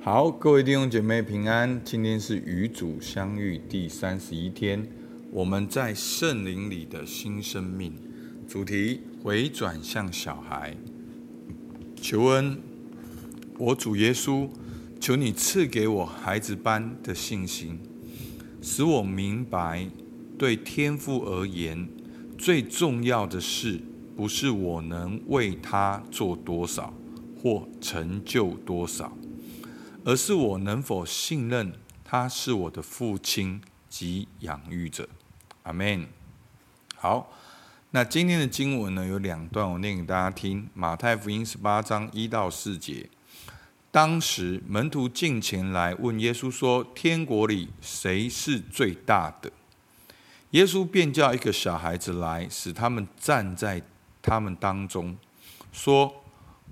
好，各位弟兄姐妹平安。今天是与主相遇第三十一天，我们在圣灵里的新生命，主题回转向小孩。求恩，我主耶稣，求你赐给我孩子般的信心，使我明白，对天父而言，最重要的事不是我能为他做多少或成就多少。而是我能否信任他是我的父亲及养育者，阿门。好，那今天的经文呢，有两段，我念给大家听。马太福音十八章一到四节，当时门徒进前来问耶稣说：“天国里谁是最大的？”耶稣便叫一个小孩子来，使他们站在他们当中，说：“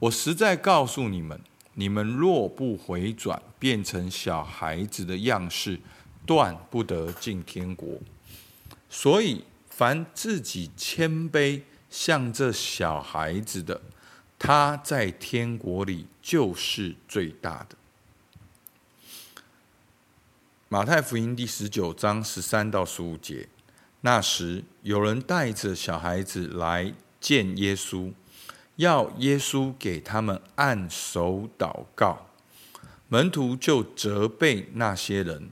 我实在告诉你们。”你们若不回转，变成小孩子的样式，断不得进天国。所以，凡自己谦卑，像这小孩子的，他在天国里就是最大的。马太福音第十九章十三到十五节，那时有人带着小孩子来见耶稣。要耶稣给他们按手祷告，门徒就责备那些人。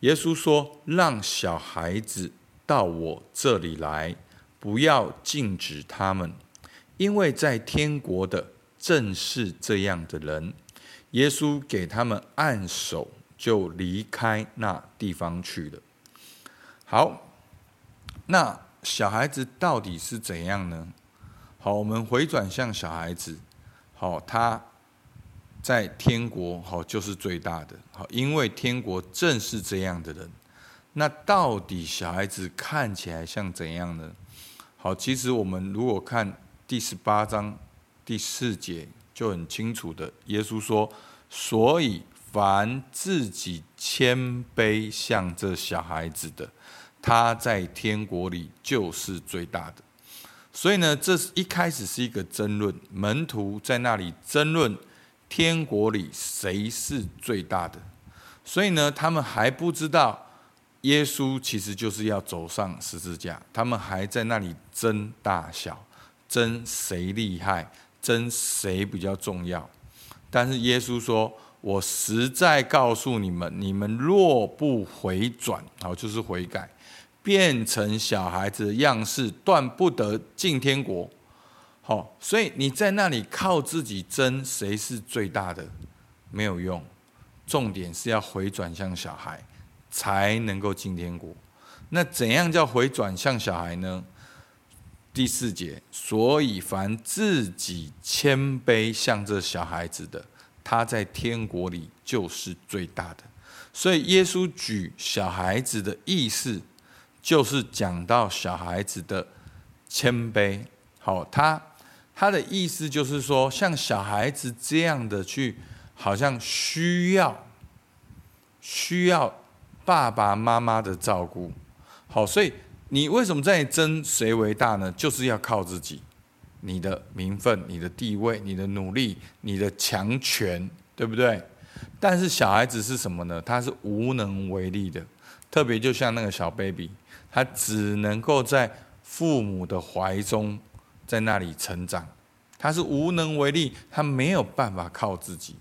耶稣说：“让小孩子到我这里来，不要禁止他们，因为在天国的正是这样的人。”耶稣给他们按手，就离开那地方去了。好，那小孩子到底是怎样呢？好，我们回转向小孩子。好，他在天国，好就是最大的。好，因为天国正是这样的人。那到底小孩子看起来像怎样呢？好，其实我们如果看第十八章第四节，就很清楚的，耶稣说：“所以凡自己谦卑像这小孩子的，他在天国里就是最大的。”所以呢，这是一开始是一个争论，门徒在那里争论天国里谁是最大的。所以呢，他们还不知道耶稣其实就是要走上十字架，他们还在那里争大小，争谁厉害，争谁比较重要。但是耶稣说：“我实在告诉你们，你们若不回转，好，就是悔改。”变成小孩子的样式，断不得进天国。好，所以你在那里靠自己争谁是最大的，没有用。重点是要回转向小孩，才能够进天国。那怎样叫回转向小孩呢？第四节，所以凡自己谦卑像这小孩子的，他在天国里就是最大的。所以耶稣举小孩子的意思。就是讲到小孩子的谦卑，好，他他的意思就是说，像小孩子这样的去，好像需要需要爸爸妈妈的照顾，好，所以你为什么在争谁为大呢？就是要靠自己，你的名分、你的地位、你的努力、你的强权，对不对？但是小孩子是什么呢？他是无能为力的，特别就像那个小 baby。他只能够在父母的怀中，在那里成长，他是无能为力，他没有办法靠自己。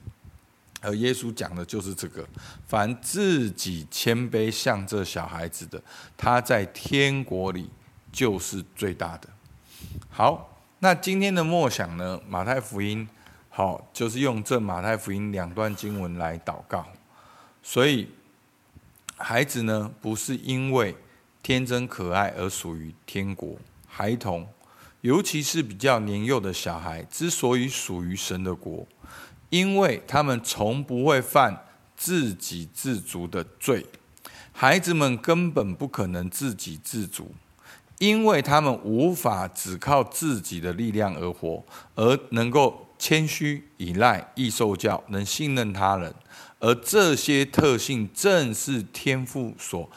而耶稣讲的就是这个：凡自己谦卑像这小孩子的，他在天国里就是最大的。好，那今天的默想呢？马太福音，好，就是用这马太福音两段经文来祷告。所以，孩子呢，不是因为天真可爱而属于天国，孩童，尤其是比较年幼的小孩，之所以属于神的国，因为他们从不会犯自给自足的罪。孩子们根本不可能自给自足，因为他们无法只靠自己的力量而活，而能够谦虚、依赖、易受教、能信任他人，而这些特性正是天父所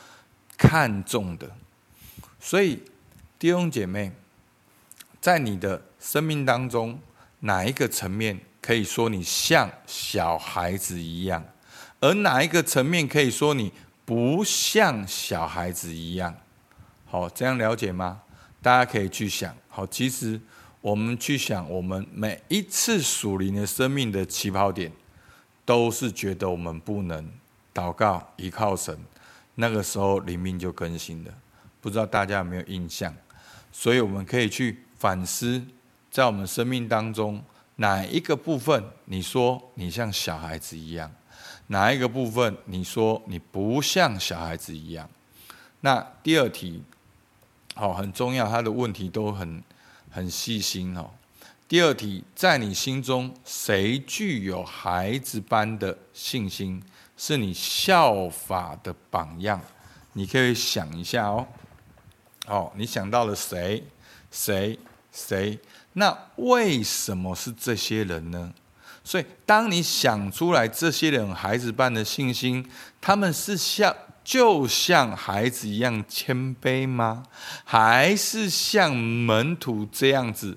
看重的，所以弟兄姐妹，在你的生命当中，哪一个层面可以说你像小孩子一样，而哪一个层面可以说你不像小孩子一样？好，这样了解吗？大家可以去想。好，其实我们去想，我们每一次属灵的生命的起跑点，都是觉得我们不能祷告依靠神，那个时候灵命就更新了。不知道大家有没有印象？所以我们可以去反思，在我们生命当中，哪一个部分你说你像小孩子一样，哪一个部分你说你不像小孩子一样？那第二题。好，很重要。他的问题都很很细心哦。第二题，在你心中，谁具有孩子般的信心，是你效法的榜样？你可以想一下哦。哦，你想到了谁？谁？谁？那为什么是这些人呢？所以，当你想出来这些人孩子般的信心，他们是像。就像孩子一样谦卑吗？还是像门徒这样子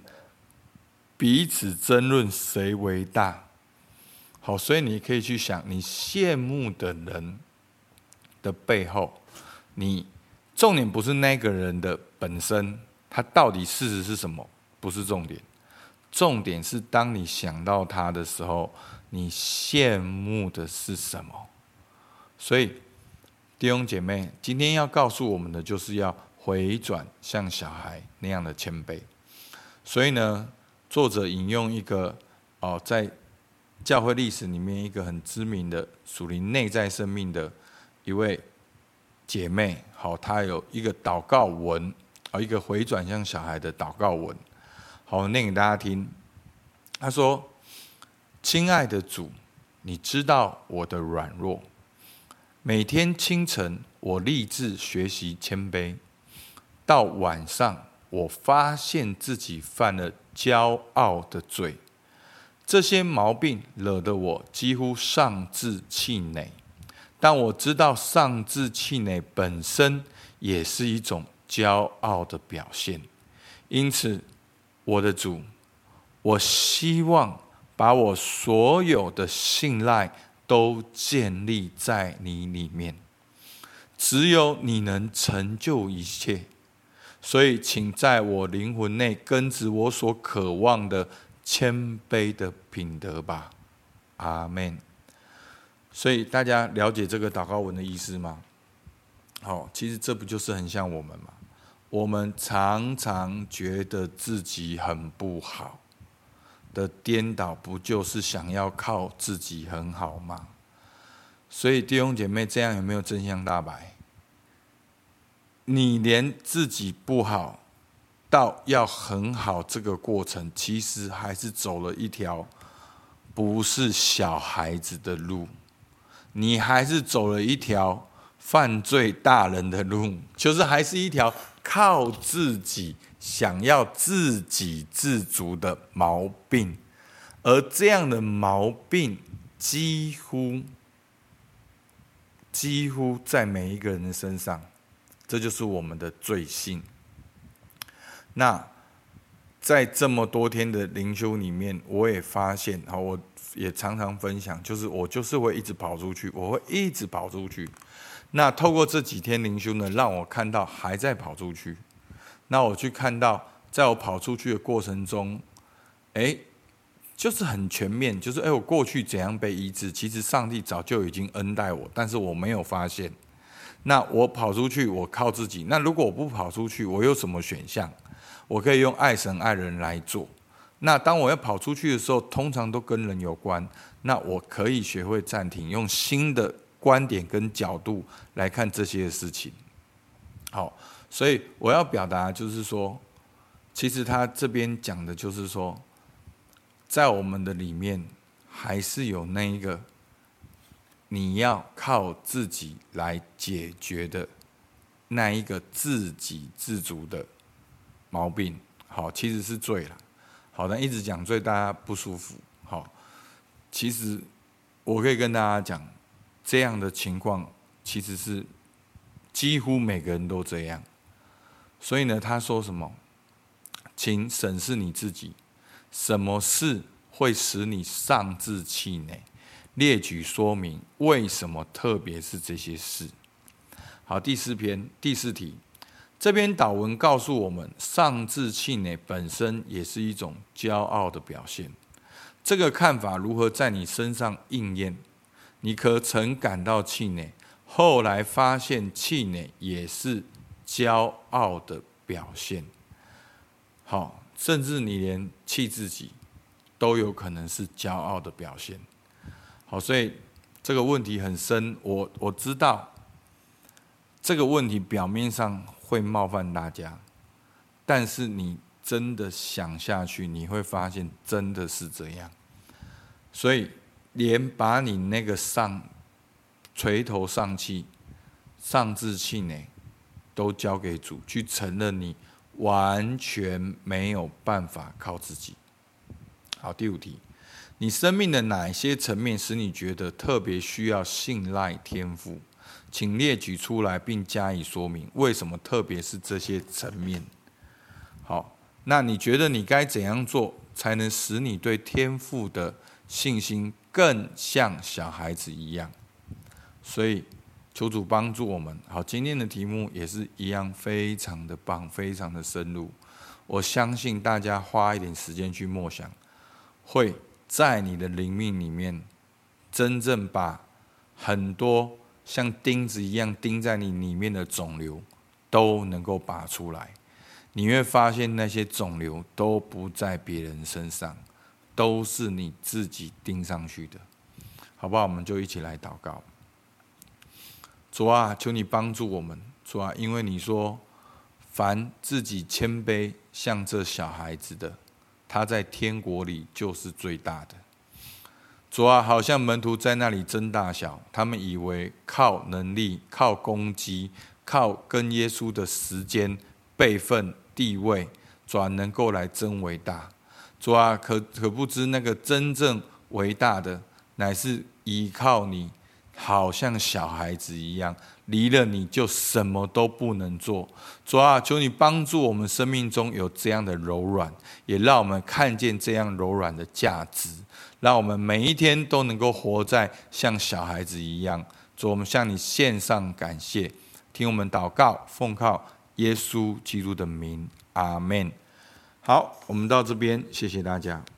彼此争论谁为大？好，所以你可以去想，你羡慕的人的背后，你重点不是那个人的本身，他到底事实是什么？不是重点，重点是当你想到他的时候，你羡慕的是什么？所以。弟兄姐妹，今天要告诉我们的，就是要回转像小孩那样的谦卑。所以呢，作者引用一个哦，在教会历史里面一个很知名的属灵内在生命的一位姐妹，好，她有一个祷告文，啊，一个回转像小孩的祷告文，好，念给大家听。她说：“亲爱的主，你知道我的软弱。”每天清晨，我立志学习谦卑；到晚上，我发现自己犯了骄傲的罪。这些毛病惹得我几乎丧志气馁。但我知道，丧志气馁本身也是一种骄傲的表现。因此，我的主，我希望把我所有的信赖。都建立在你里面，只有你能成就一切，所以请在我灵魂内根植我所渴望的谦卑的品德吧，阿门。所以大家了解这个祷告文的意思吗？好，其实这不就是很像我们吗？我们常常觉得自己很不好。的颠倒不就是想要靠自己很好吗？所以弟兄姐妹，这样有没有真相大白？你连自己不好到要很好这个过程，其实还是走了一条不是小孩子的路，你还是走了一条犯罪大人的路，就是还是一条靠自己。想要自给自足的毛病，而这样的毛病几乎几乎在每一个人的身上，这就是我们的罪性。那在这么多天的灵修里面，我也发现，好，我也常常分享，就是我就是会一直跑出去，我会一直跑出去。那透过这几天灵修呢，让我看到还在跑出去。那我去看到，在我跑出去的过程中，哎，就是很全面，就是哎，我过去怎样被医治，其实上帝早就已经恩待我，但是我没有发现。那我跑出去，我靠自己。那如果我不跑出去，我有什么选项？我可以用爱神爱人来做。那当我要跑出去的时候，通常都跟人有关。那我可以学会暂停，用新的观点跟角度来看这些事情。好。所以我要表达就是说，其实他这边讲的就是说，在我们的里面还是有那一个你要靠自己来解决的那一个自给自足的毛病。好，其实是罪了。好，但一直讲罪，大家不舒服。好，其实我可以跟大家讲，这样的情况其实是几乎每个人都这样。所以呢，他说什么？请审视你自己，什么事会使你丧志气馁。列举说明为什么，特别是这些事。好，第四篇第四题，这篇祷文告诉我们，上志气馁本身也是一种骄傲的表现。这个看法如何在你身上应验？你可曾感到气馁？后来发现气馁也是骄傲的表现。好，甚至你连气自己都有可能是骄傲的表现。好，所以这个问题很深。我我知道这个问题表面上会冒犯大家，但是你真的想下去，你会发现真的是这样。所以，连把你那个上、垂头丧气、丧志气馁，都交给主去承认，你完全没有办法靠自己。好，第五题，你生命的哪些层面使你觉得特别需要信赖天赋？请列举出来并加以说明。为什么特别是这些层面？好，那你觉得你该怎样做，才能使你对天赋的信心更像小孩子一样，所以求主帮助我们。好，今天的题目也是一样，非常的棒，非常的深入。我相信大家花一点时间去默想，会在你的灵命里面，真正把很多像钉子一样钉在你里面的肿瘤都能够拔出来。你会发现那些肿瘤都不在别人身上。都是你自己钉上去的，好不好？我们就一起来祷告。主啊，求你帮助我们。主啊，因为你说，凡自己谦卑像这小孩子的，他在天国里就是最大的。主啊，好像门徒在那里争大小，他们以为靠能力、靠攻击、靠跟耶稣的时间、辈分、地位，转能够来争伟大。主啊，可可不知那个真正伟大的，乃是依靠你，好像小孩子一样，离了你就什么都不能做。主啊，求你帮助我们生命中有这样的柔软，也让我们看见这样柔软的价值，让我们每一天都能够活在像小孩子一样。主，我们向你献上感谢，听我们祷告，奉靠耶稣基督的名，阿门。好，我们到这边，谢谢大家。